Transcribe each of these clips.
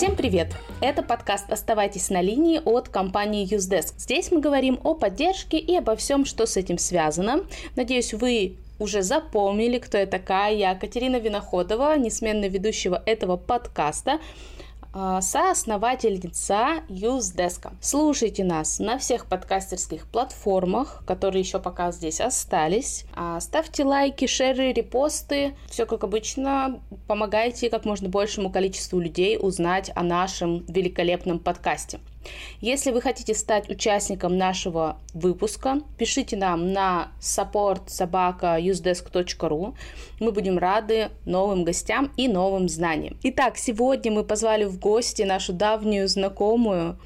Всем привет! Это подкаст «Оставайтесь на линии» от компании Usedesk. Здесь мы говорим о поддержке и обо всем, что с этим связано. Надеюсь, вы уже запомнили, кто я такая. Я Катерина Виноходова, несменная ведущего этого подкаста. А, соосновательница Usedesk. Слушайте нас на всех подкастерских платформах, которые еще пока здесь остались. А, ставьте лайки, шеры, репосты. Все как обычно. Помогайте как можно большему количеству людей узнать о нашем великолепном подкасте. Если вы хотите стать участником нашего выпуска, пишите нам на support собака usedesk.ru. Мы будем рады новым гостям и новым знаниям. Итак, сегодня мы позвали в гости нашу давнюю знакомую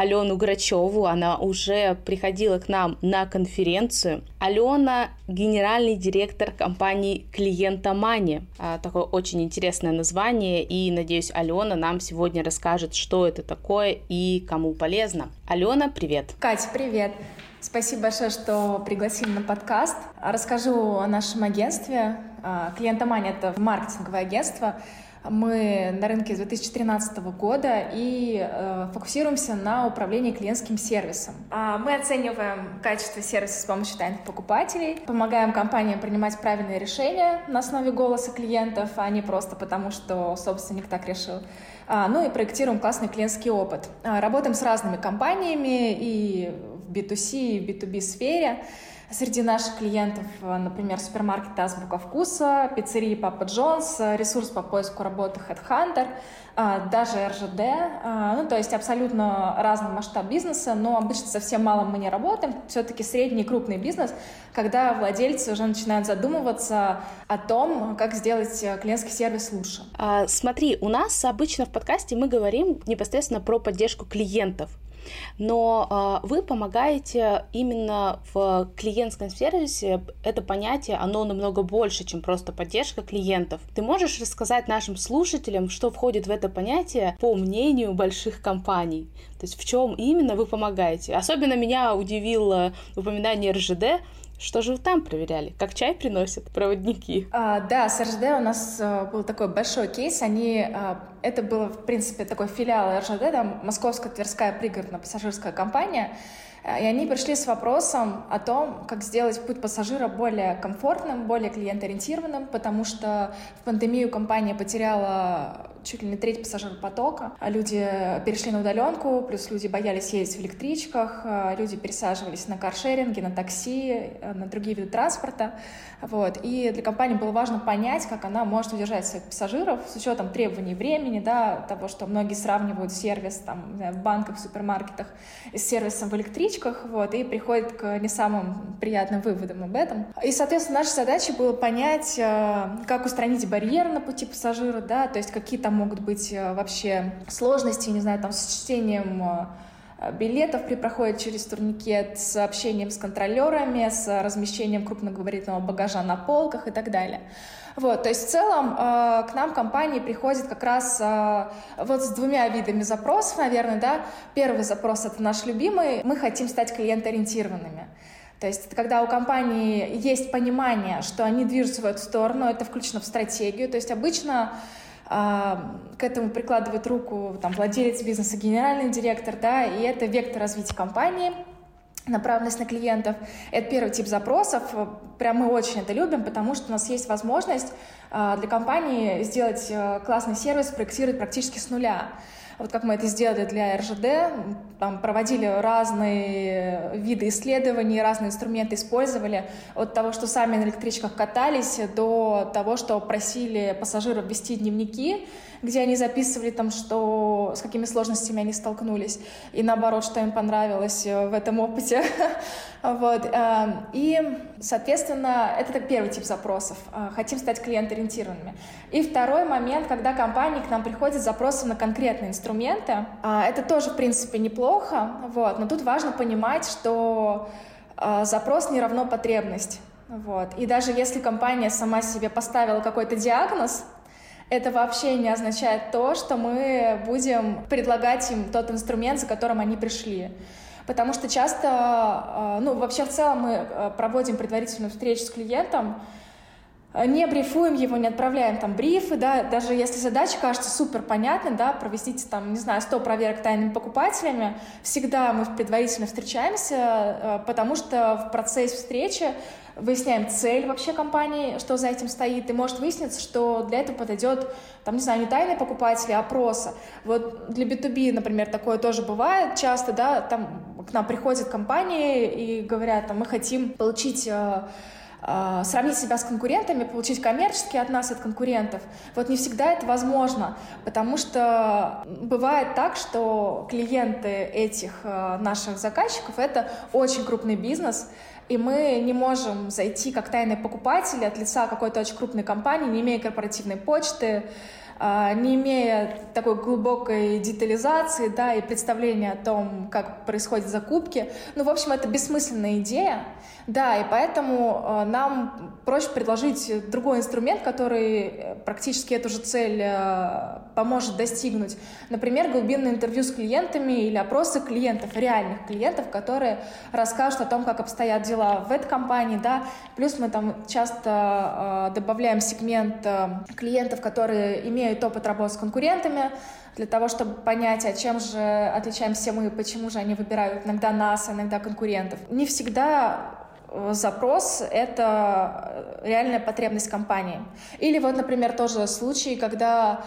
Алену Грачеву. Она уже приходила к нам на конференцию. Алена – генеральный директор компании «Клиентомания». А, такое очень интересное название, и, надеюсь, Алена нам сегодня расскажет, что это такое и кому полезно. Алена, привет! Катя, привет! Спасибо большое, что пригласили на подкаст. Расскажу о нашем агентстве. А, «Клиентомания» — это маркетинговое агентство, мы на рынке с 2013 года и э, фокусируемся на управлении клиентским сервисом. А мы оцениваем качество сервиса с помощью тайных покупателей, помогаем компаниям принимать правильные решения на основе голоса клиентов, а не просто потому, что собственник так решил. А, ну и проектируем классный клиентский опыт. А, работаем с разными компаниями и в B2C, и в B2B сфере. Среди наших клиентов, э, например, супермаркет «Азбука вкуса», пиццерии «Папа Джонс», э, ресурс по поиску работы HeadHunter, э, даже РЖД, ну, то есть абсолютно разный масштаб бизнеса, но обычно совсем мало мы не работаем, все-таки средний и крупный бизнес, когда владельцы уже начинают задумываться о том, как сделать клиентский сервис лучше. А, смотри, у нас обычно в подкасте мы говорим непосредственно про поддержку клиентов но э, вы помогаете именно в клиентском сервисе. Это понятие, оно намного больше, чем просто поддержка клиентов. Ты можешь рассказать нашим слушателям, что входит в это понятие по мнению больших компаний? То есть в чем именно вы помогаете? Особенно меня удивило упоминание РЖД, что же вы там проверяли? Как чай приносят проводники? А, да, с РЖД у нас а, был такой большой кейс. Они, а, это было, в принципе, такой филиал РЖД, там Московская Тверская пригородная пассажирская компания. И они пришли с вопросом о том, как сделать путь пассажира более комфортным, более клиентоориентированным, потому что в пандемию компания потеряла чуть ли не треть пассажиропотока, а люди перешли на удаленку, плюс люди боялись ездить в электричках, а люди пересаживались на каршеринге, на такси, на другие виды транспорта. Вот. И для компании было важно понять, как она может удержать своих пассажиров с учетом требований времени, да, того, что многие сравнивают сервис там, в банках, в супермаркетах с сервисом в электричках, вот, и приходит к не самым приятным выводам об этом. И, соответственно, наша задача была понять, как устранить барьер на пути пассажира, да, то есть какие там могут быть э, вообще сложности, не знаю, там, с чтением э, билетов при проходе через турникет, с общением с контролерами, с размещением крупногабаритного багажа на полках и так далее. Вот, то есть в целом э, к нам компании приходят как раз э, вот с двумя видами запросов, наверное, да. Первый запрос это наш любимый, мы хотим стать клиентоориентированными. То есть, когда у компании есть понимание, что они движутся в эту сторону, это включено в стратегию. То есть, обычно к этому прикладывает руку там, владелец бизнеса, генеральный директор, да, и это вектор развития компании – направленность на клиентов. Это первый тип запросов. Прям мы очень это любим, потому что у нас есть возможность а, для компании сделать э, классный сервис, проектировать практически с нуля. Вот как мы это сделали для РЖД, там проводили разные виды исследований, разные инструменты использовали, от того, что сами на электричках катались, до того, что просили пассажиров вести дневники, где они записывали там, что, с какими сложностями они столкнулись, и наоборот, что им понравилось э, в этом опыте. вот. Э, и, соответственно, это первый тип запросов. Э, хотим стать клиент-ориентированными. И второй момент, когда компании к нам приходят с запросом на конкретные инструменты. Это тоже, в принципе, неплохо, вот. но тут важно понимать, что запрос не равно потребность. Вот. И даже если компания сама себе поставила какой-то диагноз, это вообще не означает то, что мы будем предлагать им тот инструмент, за которым они пришли. Потому что часто, э, ну, вообще в целом мы э, проводим предварительную встречу с клиентом, не брифуем его, не отправляем там брифы, да, даже если задача кажется супер понятной, да, провести там, не знаю, 100 проверок тайными покупателями, всегда мы предварительно встречаемся, э, потому что в процессе встречи выясняем цель вообще компании, что за этим стоит, и может выясниться, что для этого подойдет, там, не знаю, не тайный покупатель, а опроса. Вот для B2B, например, такое тоже бывает часто, да, там к нам приходят компании и говорят, там, мы хотим получить э, сравнить себя с конкурентами, получить коммерческие от нас, от конкурентов. Вот не всегда это возможно, потому что бывает так, что клиенты этих э, наших заказчиков — это очень крупный бизнес, и мы не можем зайти как тайные покупатели от лица какой-то очень крупной компании, не имея корпоративной почты, а, не имея такой глубокой детализации, да, и представления о том, как происходят закупки. Ну, в общем, это бессмысленная идея, да, и поэтому э, нам проще предложить другой инструмент, который э, практически эту же цель э, поможет достигнуть. Например, глубинное интервью с клиентами или опросы клиентов, реальных клиентов, которые расскажут о том, как обстоят дела в этой компании, да. Плюс мы там часто добавляем сегмент клиентов, которые имеют опыт работы с конкурентами, для того, чтобы понять, а чем же отличаемся мы, почему же они выбирают иногда нас, а иногда конкурентов. Не всегда запрос — это э, реальная потребность компании. Или вот, например, тоже случай, когда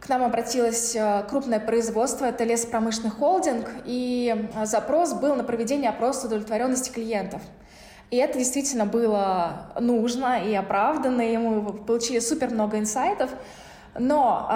к нам обратилось э, крупное производство, это лесопромышленный холдинг, и запрос был на проведение опроса удовлетворенности клиентов. И это действительно было нужно и оправданно, и мы получили супер много инсайтов. Но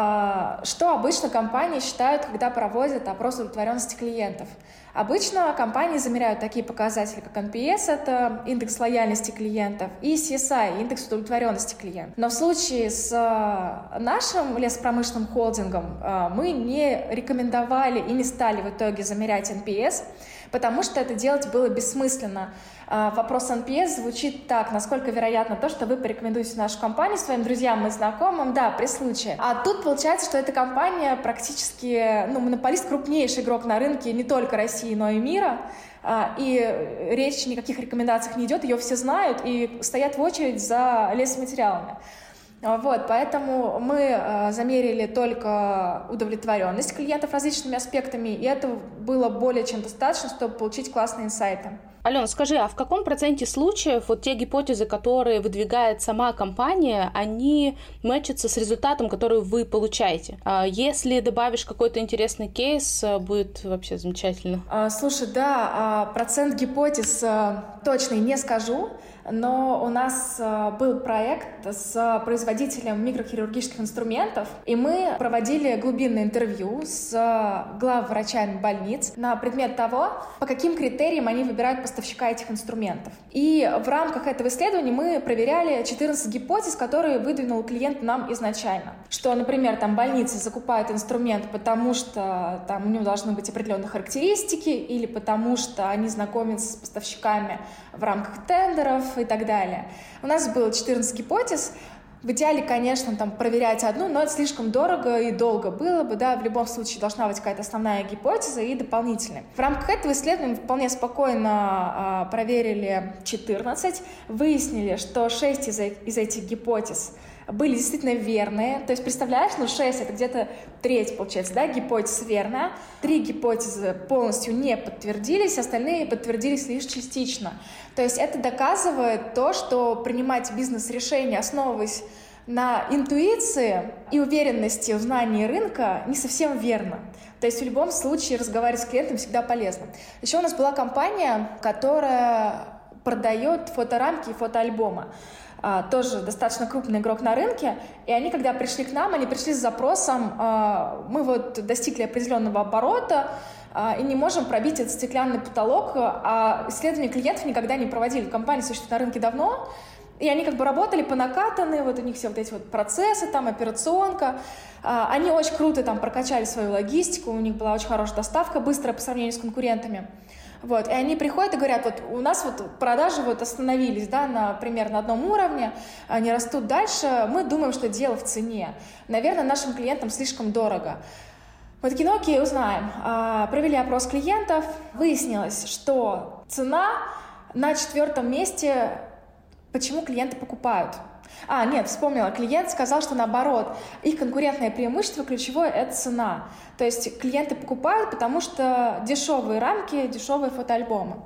э, что обычно компании считают, когда проводят опрос удовлетворенности клиентов? Обычно компании замеряют такие показатели, как NPS, это индекс лояльности клиентов, и CSI, индекс удовлетворенности клиентов. Но в случае с э, нашим лесопромышленным холдингом э, мы не рекомендовали и не стали в итоге замерять NPS, потому что это делать было бессмысленно. А, вопрос NPS звучит так, насколько вероятно то, что вы порекомендуете нашу компанию своим друзьям и знакомым, да, при случае. А тут получается, что эта компания практически, ну, монополист, крупнейший игрок на рынке не только России, но и мира, а, и речь никаких рекомендациях не идет, ее все знают и стоят в очередь за лесоматериалами. Вот, поэтому мы э, замерили только удовлетворенность клиентов различными аспектами, и это было более чем достаточно, чтобы получить классные инсайты. Алена, скажи, а в каком проценте случаев вот те гипотезы, которые выдвигает сама компания, они мэчатся с результатом, который вы получаете? А если добавишь какой-то интересный кейс, будет вообще замечательно. А, слушай, да, а, процент гипотез точный не скажу, но у нас э, был проект с производителем микрохирургических инструментов, и мы проводили глубинное интервью с главврачами больниц на предмет того, по каким критериям они выбирают поставщика этих инструментов. И в рамках этого исследования мы проверяли 14 гипотез, которые выдвинул клиент нам изначально. Что, например, там больницы закупают инструмент, потому что там у него должны быть определенные характеристики, или потому что они знакомятся с поставщиками в рамках тендеров и так далее. У нас было 14 гипотез, в идеале, конечно, там проверять одну, но это слишком дорого и долго было бы, да, в любом случае должна быть какая-то основная гипотеза и дополнительная. В рамках этого исследования вполне спокойно а, проверили 14, выяснили, что 6 из, из этих гипотез были действительно верные. То есть, представляешь, ну 6 это где-то треть, получается, да, гипотез верная. Три гипотезы полностью не подтвердились, остальные подтвердились лишь частично. То есть это доказывает то, что принимать бизнес-решения, основываясь на интуиции и уверенности в знании рынка, не совсем верно. То есть в любом случае разговаривать с клиентом всегда полезно. Еще у нас была компания, которая продает фоторамки и фотоальбомы. А, тоже достаточно крупный игрок на рынке, и они, когда пришли к нам, они пришли с запросом, а, мы вот достигли определенного оборота, а, и не можем пробить этот стеклянный потолок, а исследования клиентов никогда не проводили. Компания существует на рынке давно, и они как бы работали по накатанной, вот у них все вот эти вот процессы, там, операционка. Они очень круто там прокачали свою логистику, у них была очень хорошая доставка, быстрая по сравнению с конкурентами. Вот, и они приходят и говорят, вот у нас вот продажи вот остановились, да, на, примерно на одном уровне, они растут дальше, мы думаем, что дело в цене. Наверное, нашим клиентам слишком дорого. Мы такие, ну окей, узнаем. А, провели опрос клиентов, выяснилось, что цена на четвертом месте, почему клиенты покупают. А, нет, вспомнила. Клиент сказал, что наоборот, их конкурентное преимущество ключевое — это цена. То есть клиенты покупают, потому что дешевые рамки, дешевые фотоальбомы.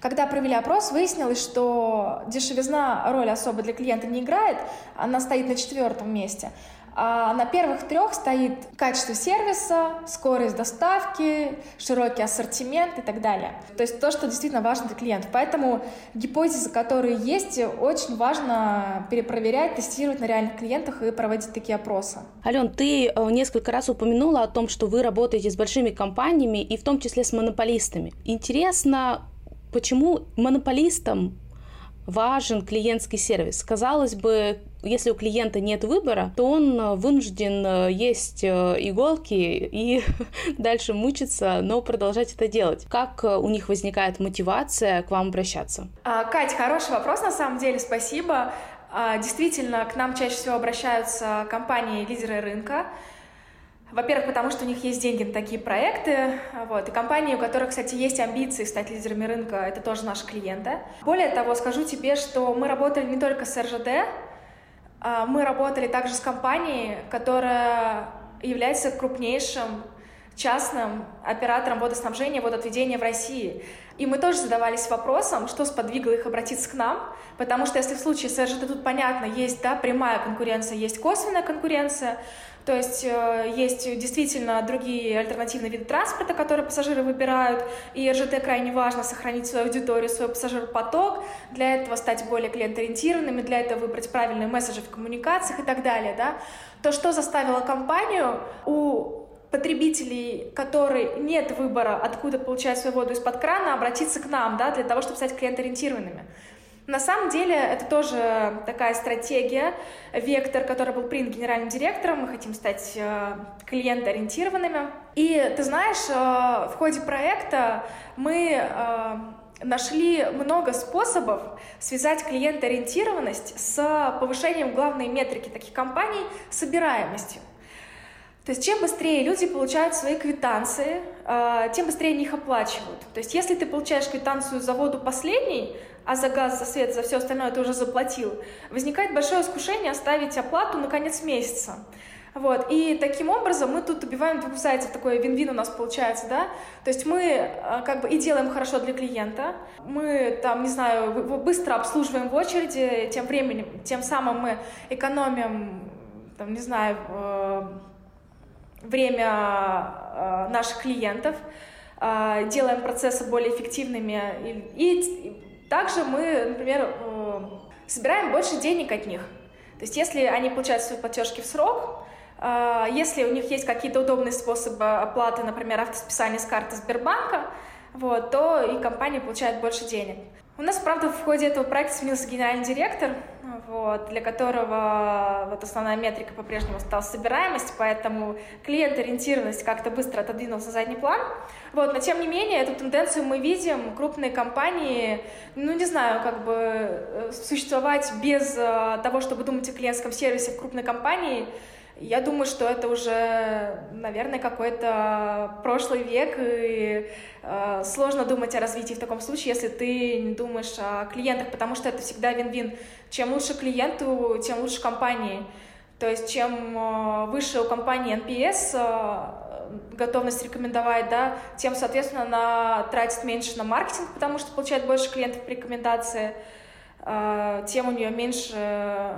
Когда провели опрос, выяснилось, что дешевизна роль особо для клиента не играет, она стоит на четвертом месте. А на первых трех стоит качество сервиса, скорость доставки, широкий ассортимент и так далее. То есть то, что действительно важно для клиентов. Поэтому гипотезы, которые есть, очень важно перепроверять, тестировать на реальных клиентах и проводить такие опросы. Ален, ты э, несколько раз упомянула о том, что вы работаете с большими компаниями и в том числе с монополистами. Интересно, почему монополистам важен клиентский сервис. Казалось бы, если у клиента нет выбора, то он э, вынужден э, есть э, иголки и дальше мучиться, но продолжать это делать. Как у них возникает мотивация к вам обращаться? А, Кать, хороший вопрос, на самом деле, спасибо. А, действительно, к нам чаще всего обращаются компании-лидеры рынка, во-первых, потому что у них есть деньги на такие проекты, вот, и компании, у которых, кстати, есть амбиции стать лидерами рынка, это тоже наши клиенты. Более того, скажу тебе, что мы работали не только с РЖД, мы работали также с компанией, которая является крупнейшим частным оператором водоснабжения и водоотведения в России. И мы тоже задавались вопросом, что сподвигло их обратиться к нам, потому что если в случае с РЖД тут понятно, есть да, прямая конкуренция, есть косвенная конкуренция, то есть э, есть действительно другие альтернативные виды транспорта, которые пассажиры выбирают, и РЖТ крайне важно сохранить свою аудиторию, свой пассажиропоток, для этого стать более клиентоориентированными, для этого выбрать правильные месседжи в коммуникациях и так далее. Да? То, что заставило компанию у потребителей, которые нет выбора, откуда получать свою воду из-под крана, обратиться к нам, да, для того, чтобы стать клиентоориентированными. На самом деле это тоже такая стратегия, вектор, который был принят генеральным директором. Мы хотим стать э, клиентоориентированными. И ты знаешь, э, в ходе проекта мы э, нашли много способов связать клиентоориентированность с повышением главной метрики таких компаний — собираемостью. То есть чем быстрее люди получают свои квитанции, тем быстрее они их оплачивают. То есть если ты получаешь квитанцию за воду последней, а за газ, за свет, за все остальное ты уже заплатил, возникает большое искушение оставить оплату на конец месяца. Вот, и таким образом мы тут убиваем двух зайцев, такой вин-вин у нас получается, да, то есть мы э, как бы и делаем хорошо для клиента, мы там, не знаю, быстро обслуживаем в очереди, тем временем, тем самым мы экономим, там, не знаю, э, время э, наших клиентов, делаем процессы более эффективными и, и также мы, например, э, собираем больше денег от них. То есть если они получают свои платежки в срок, э, если у них есть какие-то удобные способы оплаты, например, автосписания с карты Сбербанка, вот, то и компания получает больше денег. У нас, правда, в ходе этого проекта сменился генеральный директор, вот, для которого вот основная метрика по-прежнему стала собираемость, поэтому клиент-ориентированность как-то быстро отодвинулась на задний план. Вот, но тем не менее, эту тенденцию мы видим. Крупные компании, ну не знаю, как бы э, существовать без э, того, чтобы думать о клиентском сервисе в крупной компании, я думаю, что это уже, наверное, какой-то прошлый век, и э, сложно думать о развитии в таком случае, если ты не думаешь о клиентах, потому что это всегда вин-вин. Чем лучше клиенту, тем лучше компании. То есть чем э, выше у компании NPS, э, готовность рекомендовать, да, тем, соответственно, она тратит меньше на маркетинг, потому что получает больше клиентов по рекомендации, э, тем у нее меньше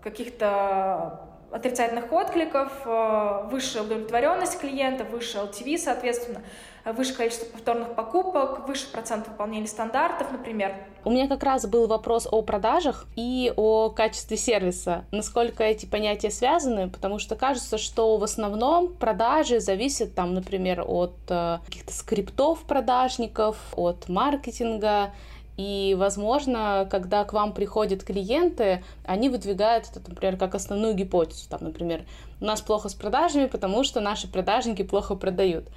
каких-то отрицательных откликов, э, высшая удовлетворенность клиента, выше LTV, соответственно, выше количество повторных покупок, выше процент выполнения стандартов, например. У меня как раз был вопрос о продажах и о качестве сервиса. Насколько эти понятия связаны, потому что кажется, что в основном продажи зависят, там, например, от э, каких-то скриптов продажников, от маркетинга, и, возможно, когда к вам приходят клиенты, они выдвигают это, например, как основную гипотезу. Там, например, у нас плохо с продажами, потому что наши продажники плохо продают.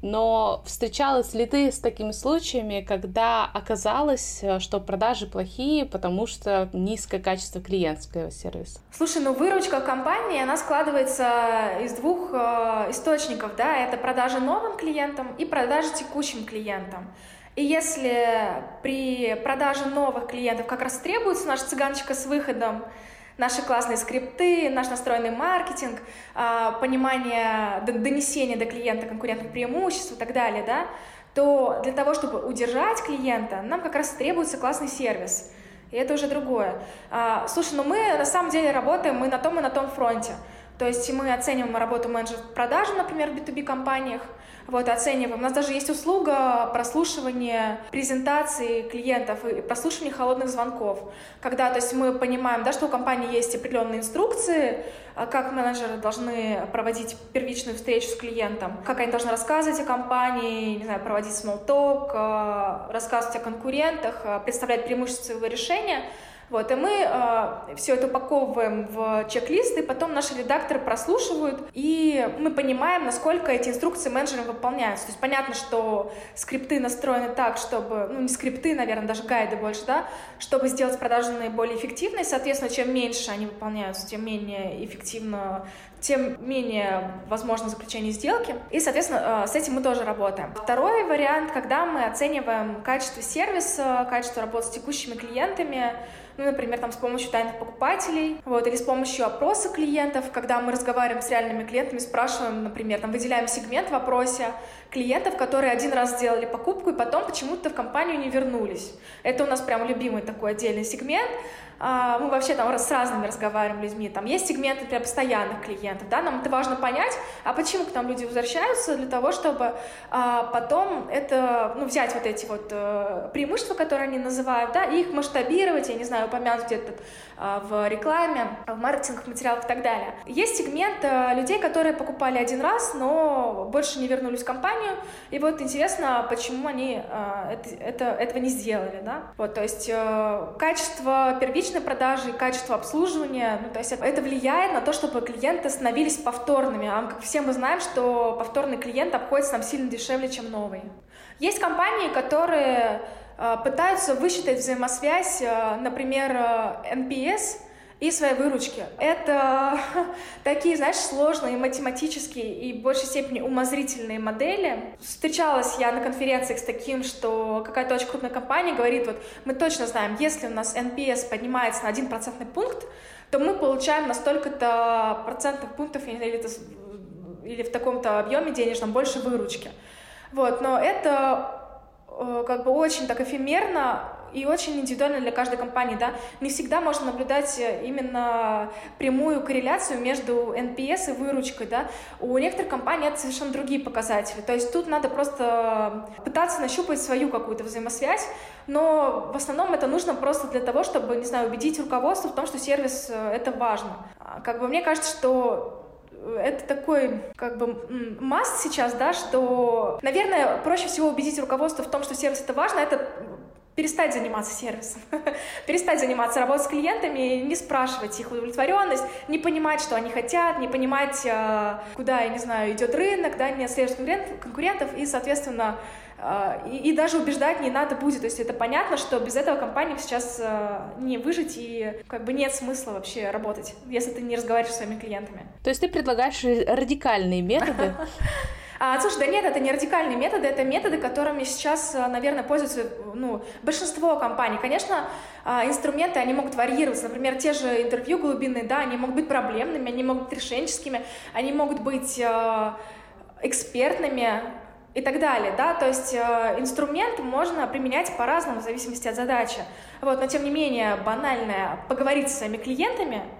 Но встречалась ли ты с такими случаями, когда оказалось, что продажи плохие, потому что низкое качество клиентского сервиса? Слушай, ну выручка компании, она складывается из двух э, источников, да, это продажи новым клиентам и продажи текущим клиентам. И если при продаже новых клиентов как раз требуется наша цыганочка с выходом, наши классные скрипты, наш настроенный маркетинг, а, понимание донесения до клиента конкурентных преимуществ и так далее, да, то для того, чтобы удержать клиента, нам как раз требуется классный сервис. И это уже другое. А, слушай, ну мы на самом деле работаем, мы на том и на том фронте. То есть мы оцениваем работу менеджеров продажи, например, в B2B компаниях, вот, оцениваем. У нас даже есть услуга прослушивания презентаций клиентов и прослушивания холодных звонков, когда, то есть мы понимаем, да, что у компании есть определенные инструкции, а как менеджеры должны проводить первичную встречу с клиентом, как они должны рассказывать о компании, не знаю, проводить small talk, а, рассказывать о конкурентах, а, представлять преимущества своего решения — вот, и мы э, все это упаковываем в чек-листы, потом наши редакторы прослушивают, и мы понимаем, насколько эти инструкции менеджерам выполняются. То есть понятно, что скрипты настроены так, чтобы, ну не скрипты, наверное, даже гайды больше, да, чтобы сделать продажи наиболее эффективной. Соответственно, чем меньше они выполняются, тем менее эффективно тем менее возможно заключение сделки. И, соответственно, э, с этим мы тоже работаем. Второй вариант, когда мы оцениваем качество сервиса, качество работы с текущими клиентами, ну, например, там с помощью тайных покупателей, вот, или с помощью опроса клиентов, когда мы разговариваем с реальными клиентами, спрашиваем, например, там выделяем сегмент в опросе клиентов, которые один раз сделали покупку и потом почему-то в компанию не вернулись. Это у нас прям любимый такой отдельный сегмент, мы вообще там с разными разговариваем людьми, там есть сегменты для постоянных клиентов, да, нам это важно понять, а почему к нам люди возвращаются, для того, чтобы а, потом это, ну, взять вот эти вот а, преимущества, которые они называют, да, и их масштабировать, я не знаю, упомянуть где-то а, в рекламе, в маркетинговых материалах и так далее. Есть сегмент а, людей, которые покупали один раз, но больше не вернулись в компанию, и вот интересно, почему они а, это, это, этого не сделали, да, вот, то есть качество первичного личной продажи и качество обслуживания. Ну, то есть это влияет на то, чтобы клиенты становились повторными. А как все мы знаем, что повторный клиент обходится нам сильно дешевле, чем новый. Есть компании, которые э, пытаются высчитать взаимосвязь, э, например, э, NPS и своей выручки. Это такие, знаешь, сложные математические и в большей степени умозрительные модели. Встречалась я на конференциях с таким, что какая-то очень крупная компания говорит, вот мы точно знаем, если у нас NPS поднимается на один процентный пункт, то мы получаем на столько-то процентных пунктов или, или в таком-то объеме денежном больше выручки. Вот, но это э, как бы очень так эфемерно, и очень индивидуально для каждой компании, да, не всегда можно наблюдать э, именно прямую корреляцию между NPS и выручкой, да, у некоторых компаний это совершенно другие показатели, то есть тут надо просто пытаться нащупать свою какую-то взаимосвязь, но в основном это нужно просто для того, чтобы, не знаю, убедить руководство в том, что сервис э, это важно. А, как бы мне кажется, что это такой, как бы, масс сейчас, да, что, наверное, проще всего убедить руководство в том, что сервис это важно, это перестать заниматься сервисом, перестать заниматься работой с клиентами, не спрашивать их удовлетворенность, не понимать, что они хотят, не понимать, э, куда, я не знаю, идет рынок, да, не отслеживать конкурентов, и, соответственно, э, и, и даже убеждать не надо будет. То есть это понятно, что без этого компаниям сейчас э, не выжить и как бы нет смысла вообще работать, если ты не разговариваешь с своими клиентами. То есть ты предлагаешь радикальные методы А, слушай, да нет, это не радикальные методы, это методы, которыми сейчас, э, наверное, пользуются ну, большинство компаний. Конечно, а, инструменты, они могут варьироваться. Например, те же интервью глубинные, да, они могут быть проблемными, они могут быть решенческими, они могут быть э, экспертными и так далее, да, то есть э, инструмент можно применять по-разному в зависимости от задачи, вот, но тем не менее банальное поговорить с своими клиентами —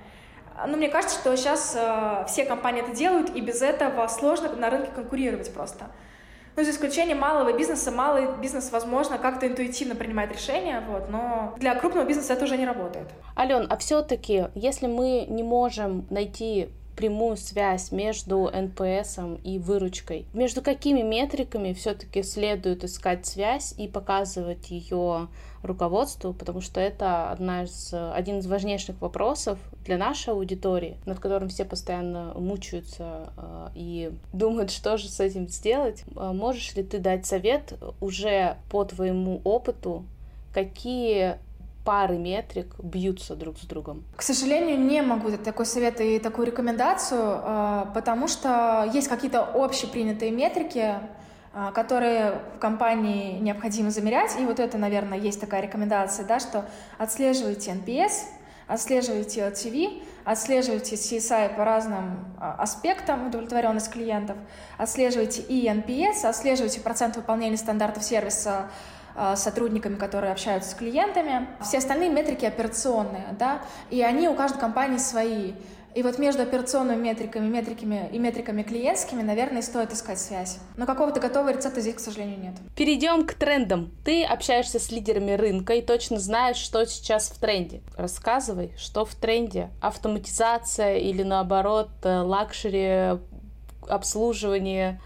ну, мне кажется, что сейчас э, все компании это делают, и без этого сложно на рынке конкурировать просто. Ну, за исключением малого бизнеса, малый бизнес, возможно, как-то интуитивно принимает решения, вот, но для крупного бизнеса это уже не работает. Ален, а все-таки, если мы не можем найти прямую связь между NPS и выручкой. Между какими метриками все-таки следует искать связь и показывать ее руководству, потому что это одна из, один из важнейших вопросов для нашей аудитории, над которым все постоянно мучаются э, и думают, что же с этим сделать. Э, можешь ли ты дать совет уже по твоему опыту, какие пары метрик бьются друг с другом? К сожалению, не могу дать такой совет и такую рекомендацию, э, потому что есть какие-то общепринятые метрики, э, которые в компании необходимо замерять. И вот это, наверное, есть такая рекомендация, да, что отслеживайте NPS, отслеживаете LTV, отслеживаете CSI по разным а, аспектам удовлетворенность клиентов, отслеживаете и NPS, отслеживаете процент выполнения стандартов сервиса сотрудниками, которые общаются с клиентами. Все остальные метрики операционные, да, и они у каждой компании свои. И вот между операционными метриками, метриками и метриками клиентскими, наверное, стоит искать связь. Но какого-то готового рецепта здесь, к сожалению, нет. Перейдем к трендам. Ты общаешься с лидерами рынка и точно знаешь, что сейчас в тренде. Рассказывай, что в тренде. Автоматизация или наоборот э, luxury обслуживание,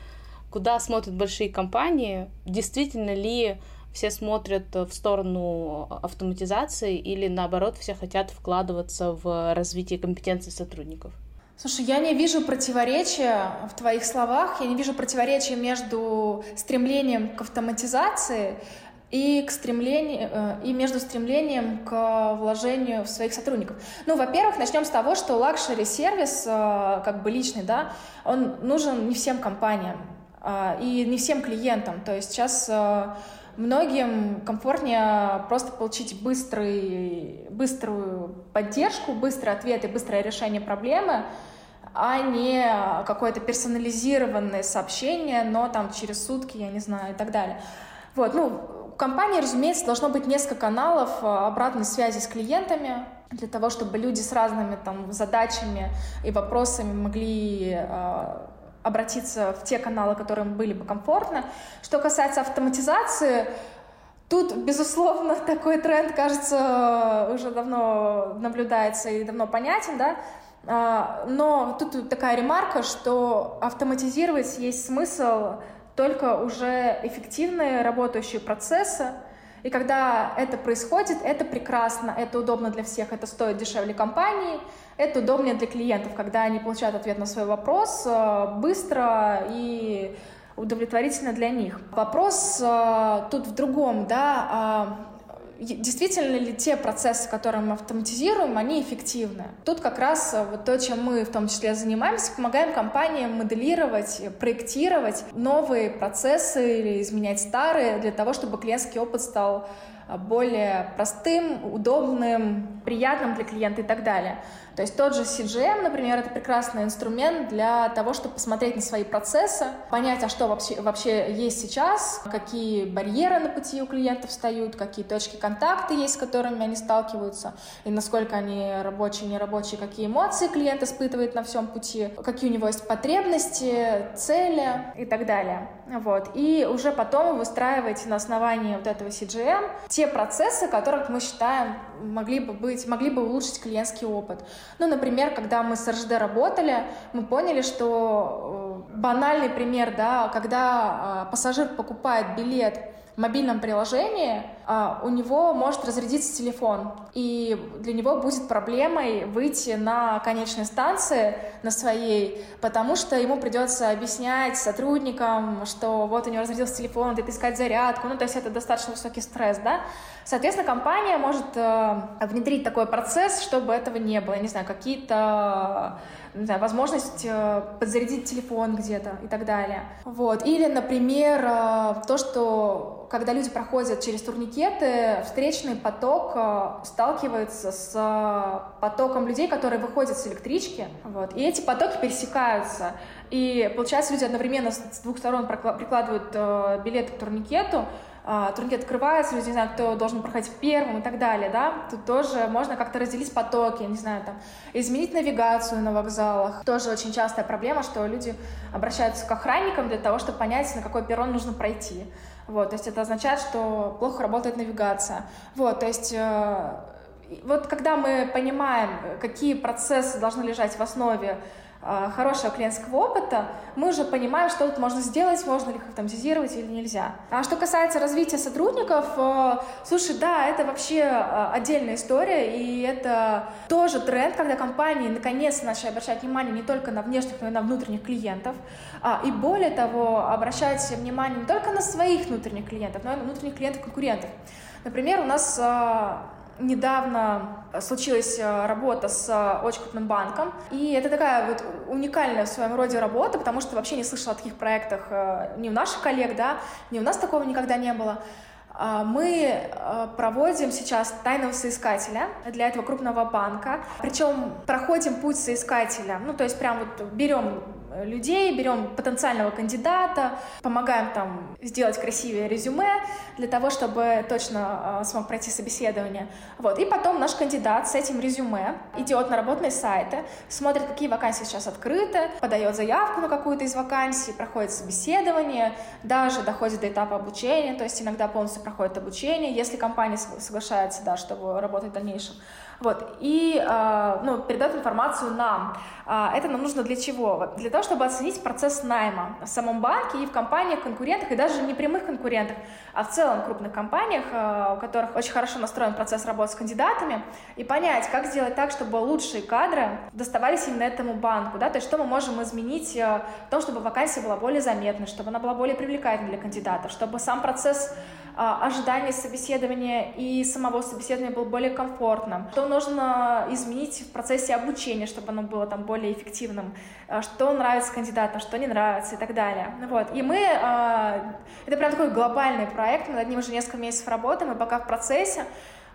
куда смотрят большие компании, действительно ли все смотрят в сторону автоматизации или наоборот все хотят вкладываться в развитие компетенций сотрудников? Слушай, я не вижу противоречия в твоих словах, я не вижу противоречия между стремлением к автоматизации и к стремлению, э, и между стремлением к вложению в своих сотрудников. Ну, во-первых, начнем с того, что luxury сервис, э, как бы личный, да, он нужен не всем компаниям э, и не всем клиентам. То есть сейчас Многим комфортнее просто получить быстрый, быструю поддержку, быстрый ответ и быстрое решение проблемы, а не какое-то персонализированное сообщение, но там через сутки, я не знаю, и так далее. Вот, ну, у компании, разумеется, должно быть несколько каналов а, обратной связи с клиентами, для того, чтобы люди с разными там задачами и вопросами могли э, обратиться в те каналы, которые им были бы комфортны. Что касается автоматизации, Тут, безусловно, такой тренд, кажется, уже давно наблюдается и давно понятен, да, а, но тут такая ремарка, что автоматизировать есть смысл только уже эффективные работающие процессы, и когда это происходит, это прекрасно, это удобно для всех, это стоит дешевле компании, это удобнее для клиентов, когда они получают ответ на свой вопрос э, быстро и удовлетворительно для них. Вопрос э, тут в другом, да, э, действительно ли те процессы, которые мы автоматизируем, они эффективны. Тут как раз э, вот то, чем мы в том числе занимаемся, помогаем компаниям моделировать, проектировать новые процессы или изменять старые для того, чтобы клиентский опыт стал более простым, удобным, приятным для клиента и так далее. То есть тот же CGM, например, это прекрасный инструмент для того, чтобы посмотреть на свои процессы, понять, а что вообще, вообще есть сейчас, какие барьеры на пути у клиентов встают, какие точки контакта есть, с которыми они сталкиваются, и насколько они рабочие, нерабочие, какие эмоции клиент испытывает на всем пути, какие у него есть потребности, цели и так далее. Вот. И уже потом вы выстраиваете на основании вот этого CGM те процессы, которых мы считаем могли бы быть, могли бы улучшить клиентский опыт. Ну, например, когда мы с РЖД работали, мы поняли, что э, банальный пример, да, когда э, пассажир покупает билет мобильном приложении, а, у него может разрядиться телефон, и для него будет проблемой выйти на конечной станции на своей, потому что ему придется объяснять сотрудникам, что вот у него разрядился телефон, где-то искать зарядку, ну, то есть это достаточно высокий стресс, да. Соответственно, компания может э, внедрить такой процесс, чтобы этого не было, не знаю, какие-то не знаю, возможность э, подзарядить телефон где-то и так далее. Вот. Или, например, э, то, что когда люди проходят через турникеты, встречный поток э, сталкивается с потоком людей, которые выходят с электрички, вот, и эти потоки пересекаются. И получается, люди одновременно с двух сторон прикладывают билеты к турникету, а, турникет открывается, люди не знают, кто должен проходить первым и так далее, да, тут тоже можно как-то разделить потоки, не знаю, там, изменить навигацию на вокзалах. Тоже очень частая проблема, что люди обращаются к охранникам для того, чтобы понять, на какой перрон нужно пройти. Вот, то есть это означает, что плохо работает навигация. Вот, то есть э, вот когда мы понимаем, какие процессы должны лежать в основе Э, хорошего клиентского опыта, мы уже понимаем, что тут можно сделать, можно ли их автоматизировать или нельзя. А что касается развития сотрудников, э, слушай, да, это вообще э, отдельная история, и это тоже тренд, когда компании наконец начали обращать внимание не только на внешних, но и на внутренних клиентов, а, и более того, обращать внимание не только на своих внутренних клиентов, но и на внутренних клиентов-конкурентов. Например, у нас недавно случилась э, работа с э, очень крупным банком, и это такая вот уникальная в своем роде работа, потому что вообще не слышала о таких проектах э, ни у наших коллег, да, ни у нас такого никогда не было. А, мы проводим сейчас тайного соискателя для этого крупного банка. Причем проходим путь соискателя. Ну, то есть прям вот берем людей, берем потенциального кандидата, помогаем там сделать красивее резюме для того, чтобы точно э, смог пройти собеседование. Вот. И потом наш кандидат с этим резюме идет на работные сайты, смотрит, какие вакансии сейчас открыты, подает заявку на какую-то из вакансий, проходит собеседование, даже доходит до этапа обучения, то есть иногда полностью проходит обучение, если компания соглашается, да, чтобы работать в дальнейшем. Вот. И э, ну, передает информацию нам. Э, это нам нужно для чего? Для того, чтобы оценить процесс найма в самом банке и в компаниях, конкурентах, и даже не прямых конкурентах, а в целом крупных компаниях, э, у которых очень хорошо настроен процесс работы с кандидатами, и понять, как сделать так, чтобы лучшие кадры доставались именно этому банку. Да? То есть что мы можем изменить в том, чтобы вакансия была более заметной, чтобы она была более привлекательной для кандидатов, чтобы сам процесс а, ожидание собеседования и самого собеседования был более комфортным, что нужно изменить в процессе обучения, чтобы оно было там более эффективным, а, что нравится кандидатам, что не нравится и так далее. Вот. И мы, а, это прям такой глобальный проект, мы над ним уже несколько месяцев работаем, и пока в процессе,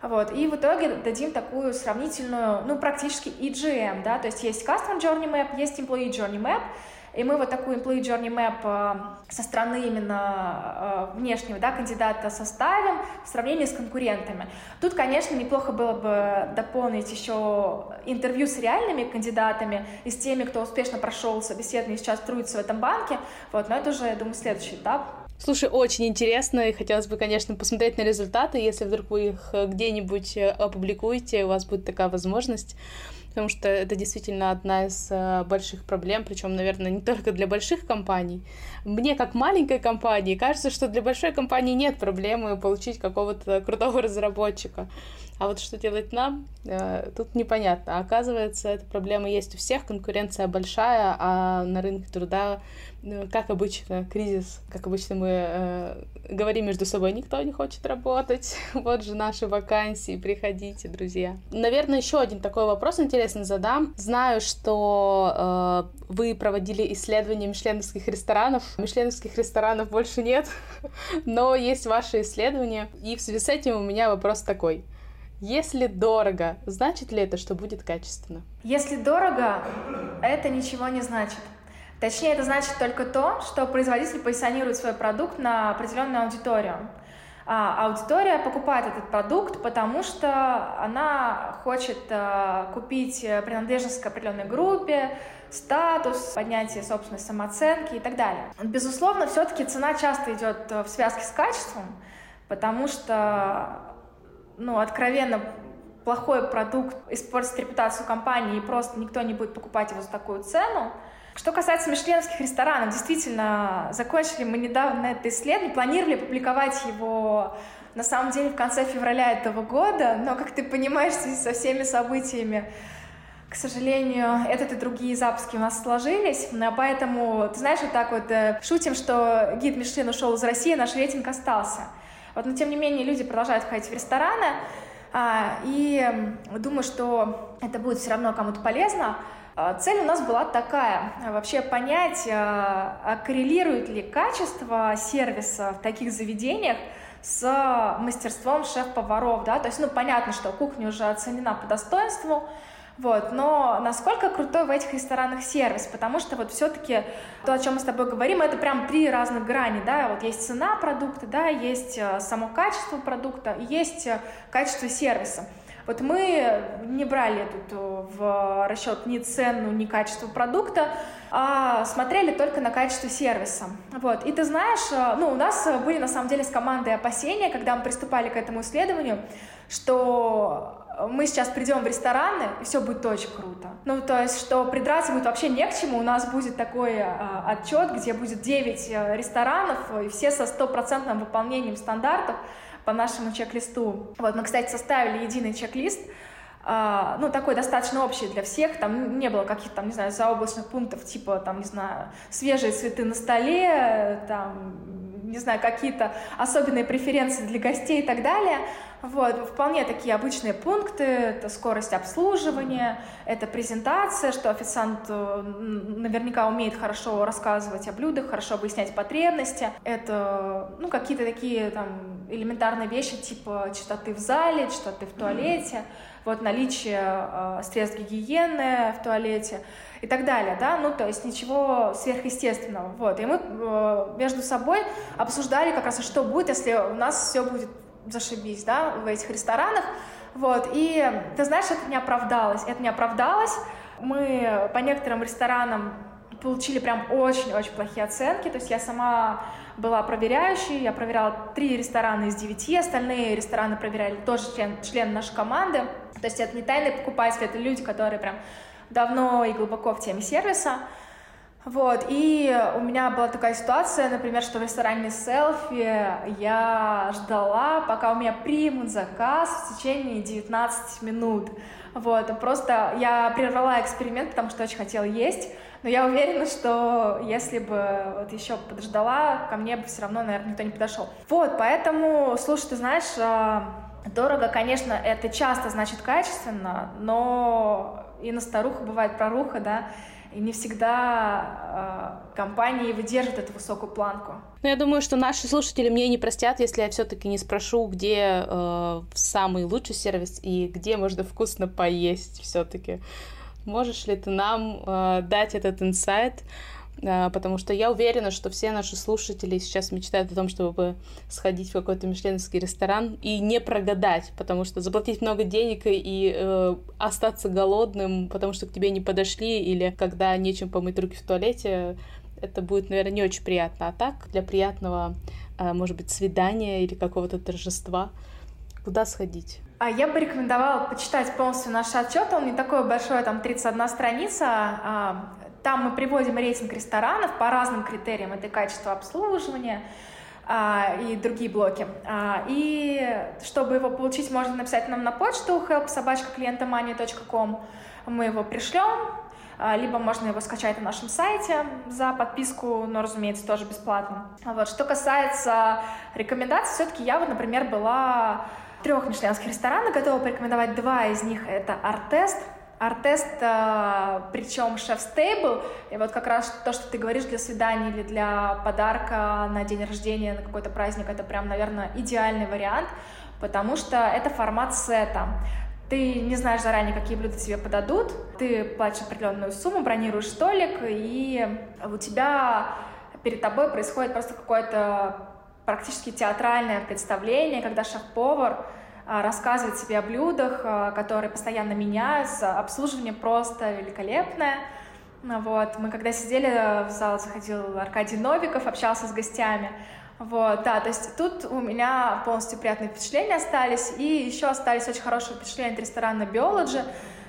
вот. И в итоге дадим такую сравнительную, ну, практически EGM, да, то есть есть Customer Journey Map, есть Employee Journey Map, и мы вот такую Employee Journey Map э, со стороны именно э, внешнего да, кандидата составим в сравнении с конкурентами. Тут, конечно, неплохо было бы дополнить еще интервью с реальными кандидатами и с теми, кто успешно прошел собеседование и сейчас трудится в этом банке. Вот, но это уже, я думаю, следующий этап. Слушай, очень интересно, и хотелось бы, конечно, посмотреть на результаты, если вдруг вы их где-нибудь опубликуете, у вас будет такая возможность потому что это действительно одна из э, больших проблем, причем, наверное, не только для больших компаний. Мне, как маленькой компании, кажется, что для большой компании нет проблемы получить какого-то крутого разработчика. А вот что делать нам, э, тут непонятно. Оказывается, эта проблема есть у всех, конкуренция большая, а на рынке труда ну, как обычно, кризис, как обычно мы э, говорим между собой, никто не хочет работать, вот же наши вакансии, приходите, друзья. Наверное, еще один такой вопрос интересный задам. Знаю, что э, вы проводили исследования мишленовских ресторанов. Мишленовских ресторанов больше нет, но есть ваши исследования. И в связи с этим у меня вопрос такой. Если дорого, значит ли это, что будет качественно? Если дорого, это ничего не значит. Точнее, это значит только то, что производитель позиционирует свой продукт на определенную аудиторию. А аудитория покупает этот продукт, потому что она хочет а, купить принадлежность к определенной группе, статус, поднятие собственной самооценки и так далее. Безусловно, все-таки цена часто идет в связке с качеством, потому что, ну, откровенно плохой продукт испортит репутацию компании и просто никто не будет покупать его за такую цену. Что касается мишленовских ресторанов, действительно, закончили мы недавно это исследование, планировали публиковать его на самом деле в конце февраля этого года, но, как ты понимаешь, в связи со всеми событиями, к сожалению, этот и другие запуски у нас сложились, поэтому, ты знаешь, вот так вот э, шутим, что гид Мишлен ушел из России, наш рейтинг остался. Вот, но тем не менее люди продолжают ходить в рестораны, а, и думаю, что это будет все равно кому-то полезно. А, цель у нас была такая, вообще понять, а, а коррелирует ли качество сервиса в таких заведениях с мастерством шеф-поваров, да, то есть, ну, понятно, что кухня уже оценена по достоинству, вот, но насколько крутой в этих ресторанах сервис, потому что вот все-таки то, о чем мы с тобой говорим, это прям три разных грани, да, вот есть цена продукта, да, есть само качество продукта, есть качество сервиса. Вот мы не брали тут э, в расчет ни цену, ни качество продукта, а смотрели только на качество сервиса. Вот. И ты знаешь, э, ну, у нас были на самом деле с командой опасения, когда мы приступали к этому исследованию, что мы сейчас придем в рестораны, и все будет очень круто. Ну, то есть, что придраться будет вообще не к чему. У нас будет такой а, отчет, где будет 9 э, ресторанов, и все со стопроцентным выполнением стандартов по нашему чек-листу. Вот, мы, кстати, составили единый чек-лист, Uh, ну, такой достаточно общий для всех, там не было каких-то, там, не знаю, заоблачных пунктов, типа, там, не знаю, свежие цветы на столе, там, не знаю, какие-то особенные преференции для гостей и так далее. Вот, вполне такие обычные пункты, это скорость обслуживания, это презентация, что официант э, наверняка умеет хорошо рассказывать о блюдах, хорошо объяснять потребности, это, ну, какие-то такие там элементарные вещи типа чистоты в зале, чистоты в туалете, вот наличие э, средств гигиены в туалете и так далее, да, ну, то есть ничего сверхъестественного, вот, и мы э, между собой обсуждали как раз, а что будет, если у нас все будет зашибись, да, в этих ресторанах, вот, и ты знаешь, это не оправдалось, это не оправдалось, мы по некоторым ресторанам получили прям очень-очень плохие оценки, то есть я сама была проверяющей, я проверяла три ресторана из девяти, остальные рестораны проверяли тоже член, член нашей команды, то есть это не тайные покупатели, это люди, которые прям давно и глубоко в теме сервиса, вот, и у меня была такая ситуация, например, что в ресторане селфи я ждала, пока у меня примут заказ в течение 19 минут. Вот, просто я прервала эксперимент, потому что очень хотела есть, но я уверена, что если бы вот еще подождала, ко мне бы все равно, наверное, никто не подошел. Вот, поэтому, слушай, ты знаешь, а, дорого, конечно, это часто значит качественно, но и на старуху бывает проруха, да, и не всегда э, компании выдержат эту высокую планку. Ну, я думаю, что наши слушатели мне не простят, если я все-таки не спрошу, где э, самый лучший сервис и где можно вкусно поесть все-таки. Можешь ли ты нам э, дать этот инсайт? А, потому что я уверена, что все наши слушатели сейчас мечтают о том, чтобы сходить в какой-то мишленовский ресторан и не прогадать, потому что заплатить много денег и э, остаться голодным, потому что к тебе не подошли, или когда нечем помыть руки в туалете, это будет, наверное, не очень приятно. А так, для приятного, э, может быть, свидания или какого-то торжества, куда сходить? А я бы рекомендовала почитать полностью наш отчет. Он не такой большой, там 31 страница. А, там мы приводим рейтинг ресторанов по разным критериям. Это качество обслуживания а, и другие блоки. И чтобы его получить, можно написать нам на почту helpsobachkaklientomania.com. Мы его пришлем, либо можно его скачать на нашем сайте за подписку, но, разумеется, тоже бесплатно. Вот. Что касается рекомендаций, все-таки я вот, например, была трех мишленских ресторанах, готова порекомендовать два из них. Это Артест, Артест, а, причем шеф-стейбл, и вот как раз то, что ты говоришь для свидания или для подарка на день рождения, на какой-то праздник, это прям, наверное, идеальный вариант, потому что это формат сета. Ты не знаешь заранее, какие блюда тебе подадут, ты платишь определенную сумму, бронируешь столик, и у тебя перед тобой происходит просто какое-то практически театральное представление, когда шеф-повар рассказывать себе о блюдах, а, которые постоянно меняются. Обслуживание просто великолепное. Ну вот. Мы когда сидели, в зал заходил Аркадий Новиков, общался с гостями. Вот, да, то есть тут у меня полностью приятные впечатления остались, и еще остались очень хорошие впечатления от ресторана Biology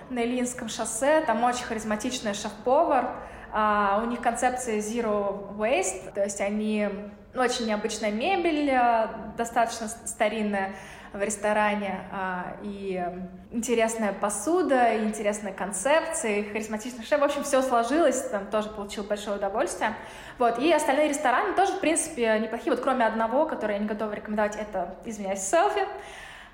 на Ильинском шоссе, там очень харизматичный шеф-повар, а, у них концепция Zero Waste, то есть они очень необычная мебель, а, достаточно старинная, в ресторане, а, и интересная посуда, и интересная концепция, и харизматичный шеф. В общем, все сложилось, там тоже получил большое удовольствие. Вот, и остальные рестораны тоже, в принципе, неплохие, вот кроме одного, который я не готова рекомендовать, это, извиняюсь, селфи.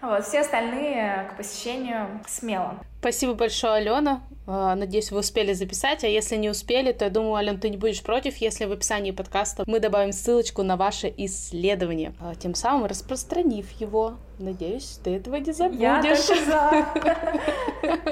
Вот, все остальные к посещению смело. Спасибо большое, Алена. А, надеюсь, вы успели записать, а если не успели, то я думаю, Ален, ты не будешь против, если в описании подкаста мы добавим ссылочку на ваше исследование, а, тем самым распространив его. Надеюсь, ты этого не забудешь. Я за.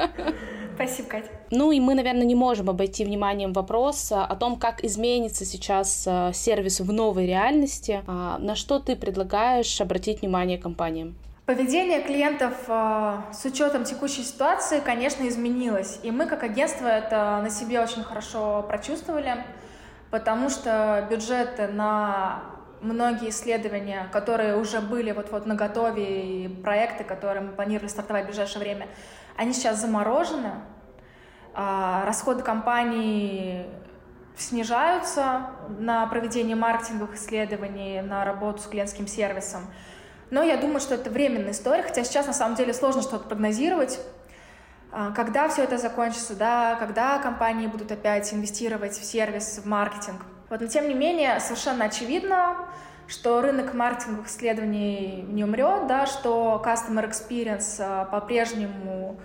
Спасибо, Катя. Ну и мы, наверное, не можем обойти вниманием вопрос о том, как изменится сейчас сервис в новой реальности. На что ты предлагаешь обратить внимание компаниям? Поведение клиентов э, с учетом текущей ситуации, конечно, изменилось. И мы, как агентство, это на себе очень хорошо прочувствовали, потому что бюджеты на многие исследования, которые уже были вот-вот на готове, и проекты, которые мы планировали стартовать в ближайшее время, они сейчас заморожены. А расходы компании снижаются на проведение маркетинговых исследований, на работу с клиентским сервисом. Но я думаю, что это временная история, хотя сейчас на самом деле сложно что-то прогнозировать. А, когда все это закончится, да, когда компании будут опять инвестировать в сервис, в маркетинг. Вот, но тем не менее, совершенно очевидно, что рынок маркетинговых исследований не умрет, да, что customer experience а, по-прежнему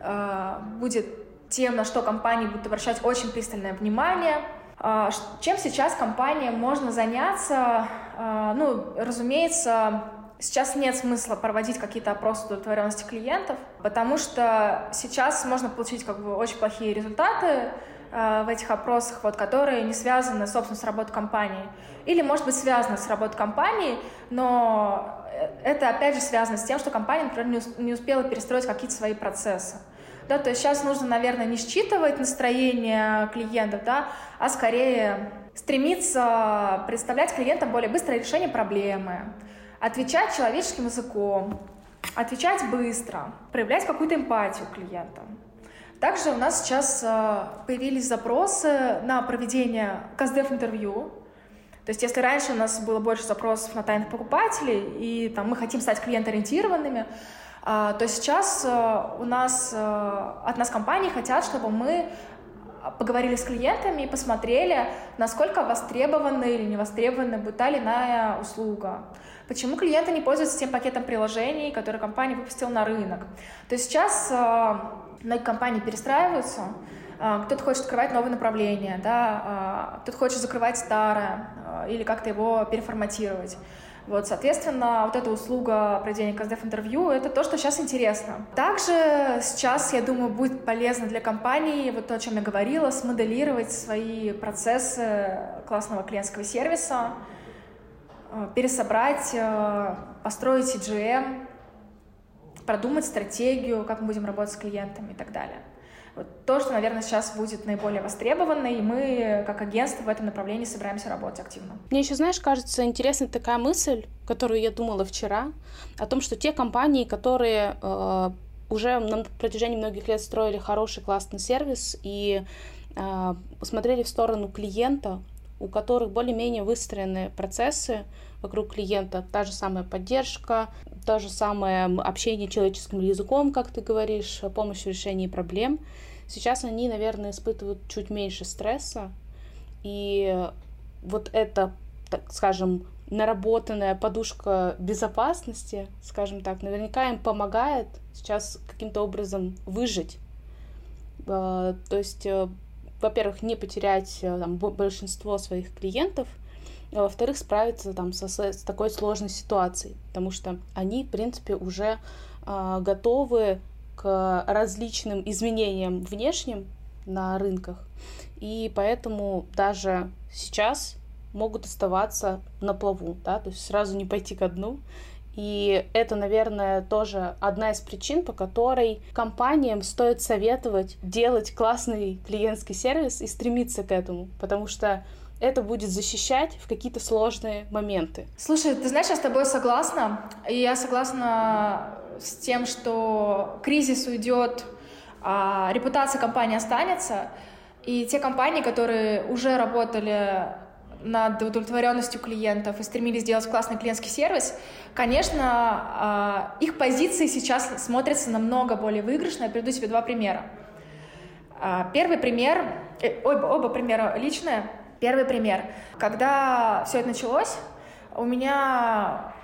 э, будет тем, на что компании будут обращать очень пристальное внимание. Чем сейчас компаниям можно заняться? Ну, разумеется, Сейчас нет смысла проводить какие-то опросы удовлетворенности клиентов, потому что сейчас можно получить как бы очень плохие результаты э, в этих опросах, вот, которые не связаны, собственно, с работой компании. Или, может быть, связаны с работой компании, но это, опять же, связано с тем, что компания, например, не успела перестроить какие-то свои процессы. Да, то есть сейчас нужно, наверное, не считывать настроение клиентов, да, а скорее стремиться представлять клиентам более быстрое решение проблемы, отвечать человеческим языком, отвечать быстро, проявлять какую-то эмпатию клиентам. Также у нас сейчас э, появились запросы на проведение КСДФ-интервью. То есть если раньше у нас было больше запросов на тайных покупателей, и там, мы хотим стать клиент-ориентированными, э, то сейчас э, у нас от нас компании хотят, чтобы мы поговорили с клиентами и посмотрели, насколько востребована или не востребована будет та или иная услуга. Почему клиенты не пользуются тем пакетом приложений, который компания выпустила на рынок? То есть сейчас э, многие компании перестраиваются, э, кто-то хочет открывать новые направления, да, э, кто-то хочет закрывать старое или как-то его переформатировать. Вот, соответственно, вот эта услуга проведения КСДФ-интервью — это то, что сейчас интересно. Также сейчас, я думаю, будет полезно для компании, вот то, о чем я говорила, смоделировать свои процессы классного клиентского сервиса, пересобрать, э, построить CGM, продумать стратегию, как мы будем работать с клиентами и так далее. Вот то, что, наверное, сейчас будет наиболее востребовано, и мы, как агентство, в этом направлении собираемся работать активно. Мне еще, знаешь, кажется интересной такая мысль, которую я думала вчера, о том, что те компании, которые э, уже на протяжении многих лет строили хороший, классный сервис и э, смотрели в сторону клиента, у которых более-менее выстроены процессы вокруг клиента, та же самая поддержка, то же самое общение человеческим языком, как ты говоришь, помощь в решении проблем. Сейчас они, наверное, испытывают чуть меньше стресса, и вот эта, так скажем, наработанная подушка безопасности, скажем так, наверняка им помогает сейчас каким-то образом выжить. А, то есть, э, во-первых, не потерять э, там, большинство своих клиентов – а во-вторых, справиться там со, с такой сложной ситуацией, потому что они, в принципе, уже э, готовы к различным изменениям внешним на рынках, и поэтому даже сейчас могут оставаться на плаву, да, то есть сразу не пойти ко дну. И это, наверное, тоже одна из причин, по которой компаниям стоит советовать делать классный клиентский сервис и стремиться к этому, потому что это будет защищать в какие-то сложные моменты. Слушай, ты знаешь, я с тобой согласна. И я согласна с тем, что кризис уйдет, а репутация компании останется. И те компании, которые уже работали над удовлетворенностью клиентов и стремились сделать классный клиентский сервис, конечно, а, их позиции сейчас смотрятся намного более выигрышно. Я приведу тебе два примера. А, первый пример, э, оба, оба примера личные. Первый пример. Когда все это началось, у меня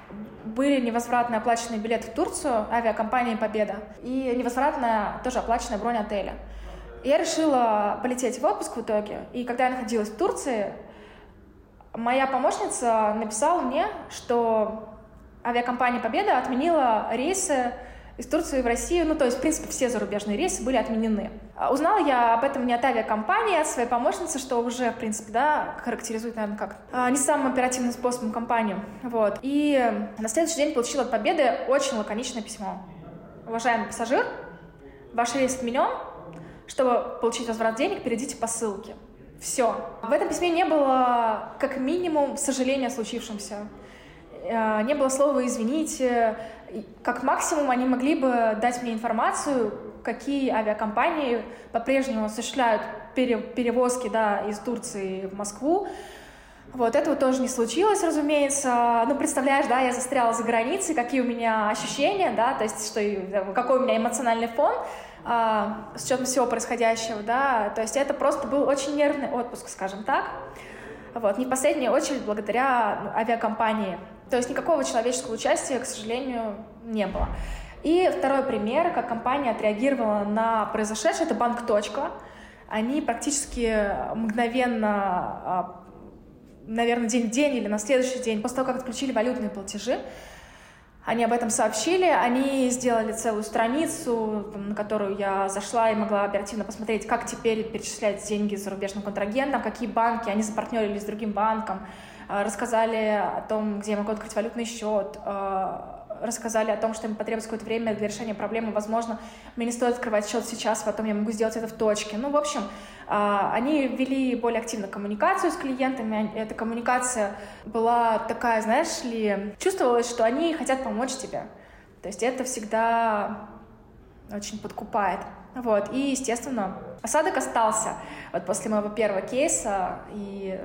были невозвратно оплаченные билеты в Турцию авиакомпании «Победа» и невозвратная тоже оплаченная бронь отеля. Я решила полететь в отпуск в итоге, и когда я находилась в Турции, моя помощница написала мне, что авиакомпания «Победа» отменила рейсы из Турции в Россию, ну, то есть, в принципе, все зарубежные рейсы были отменены. А узнала я об этом не от авиакомпании, а от своей помощницы, что уже, в принципе, да, характеризует, наверное, как а, не самым оперативным способом компанию. Вот. И на следующий день получила от Победы очень лаконичное письмо. Уважаемый пассажир, ваш рейс отменен. Чтобы получить возврат денег, перейдите по ссылке. Все. В этом письме не было, как минимум, сожаления о случившемся. Э, не было слова «извините», как максимум они могли бы дать мне информацию, какие авиакомпании по-прежнему осуществляют перевозки да, из Турции в Москву. Вот этого тоже не случилось, разумеется. Ну, представляешь, да, я застряла за границей, какие у меня ощущения, да, то есть, что, какой у меня эмоциональный фон а, с учетом всего происходящего, да, то есть это просто был очень нервный отпуск, скажем так. Вот, не в последнюю очередь благодаря ну, авиакомпании. То есть никакого человеческого участия, к сожалению, не было. И второй пример, как компания отреагировала на произошедшее, это банк «Точка». Они практически мгновенно, а, наверное, день в день или на следующий день, после того, как отключили валютные платежи, они об этом сообщили, они сделали целую страницу, на которую я зашла и могла оперативно посмотреть, как теперь перечислять деньги зарубежным контрагентам, какие банки, они запартнерились с другим банком, э, рассказали о том, где я могу открыть валютный счет, э, рассказали о том, что им потребуется какое-то время для решения проблемы. Возможно, мне не стоит открывать счет сейчас, потом я могу сделать это в точке. Ну, в общем, а, они вели более активно коммуникацию с клиентами. Эта коммуникация была такая, знаешь ли, чувствовалось, что они хотят помочь тебе. То есть это всегда очень подкупает. Вот. И, естественно, осадок остался вот после моего первого кейса, и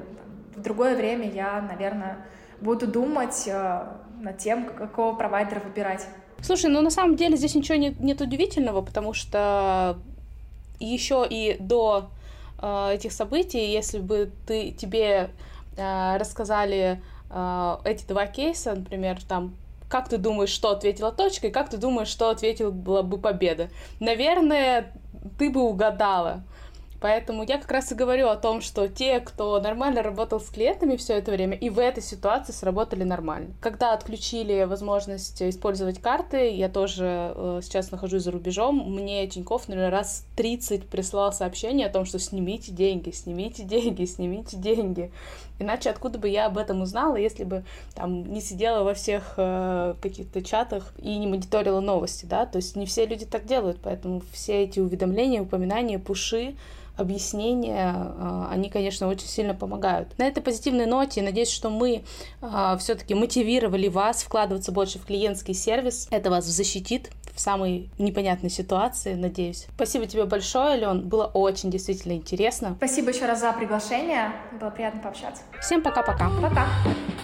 в другое время я, наверное, буду думать э, над тем, какого провайдера выбирать. Слушай, ну на самом деле здесь ничего нет, нет удивительного, потому что еще и до э, этих событий, если бы ты, тебе э, рассказали э, эти два кейса, например, там как ты думаешь, что ответила точка, и как ты думаешь, что ответила бы победа? Наверное, ты бы угадала. Поэтому я как раз и говорю о том, что те, кто нормально работал с клиентами все это время, и в этой ситуации сработали нормально. Когда отключили возможность использовать карты, я тоже э, сейчас нахожусь за рубежом, мне Тиньков, наверное, раз 30 прислал сообщение о том, что снимите деньги, снимите деньги, снимите деньги. Иначе откуда бы я об этом узнала, если бы там не сидела во всех э, каких-то чатах и не мониторила новости, да? То есть не все люди так делают, поэтому все эти уведомления, упоминания, пуши, объяснения, э, они, конечно, очень сильно помогают. На этой позитивной ноте, надеюсь, что мы э, все-таки мотивировали вас вкладываться больше в клиентский сервис. Это вас защитит в самой непонятной ситуации, надеюсь. Спасибо тебе большое, Лен. Было очень действительно интересно. Спасибо еще раз за приглашение. Было приятно пообщаться. Всем пока-пока. Пока. -пока. пока.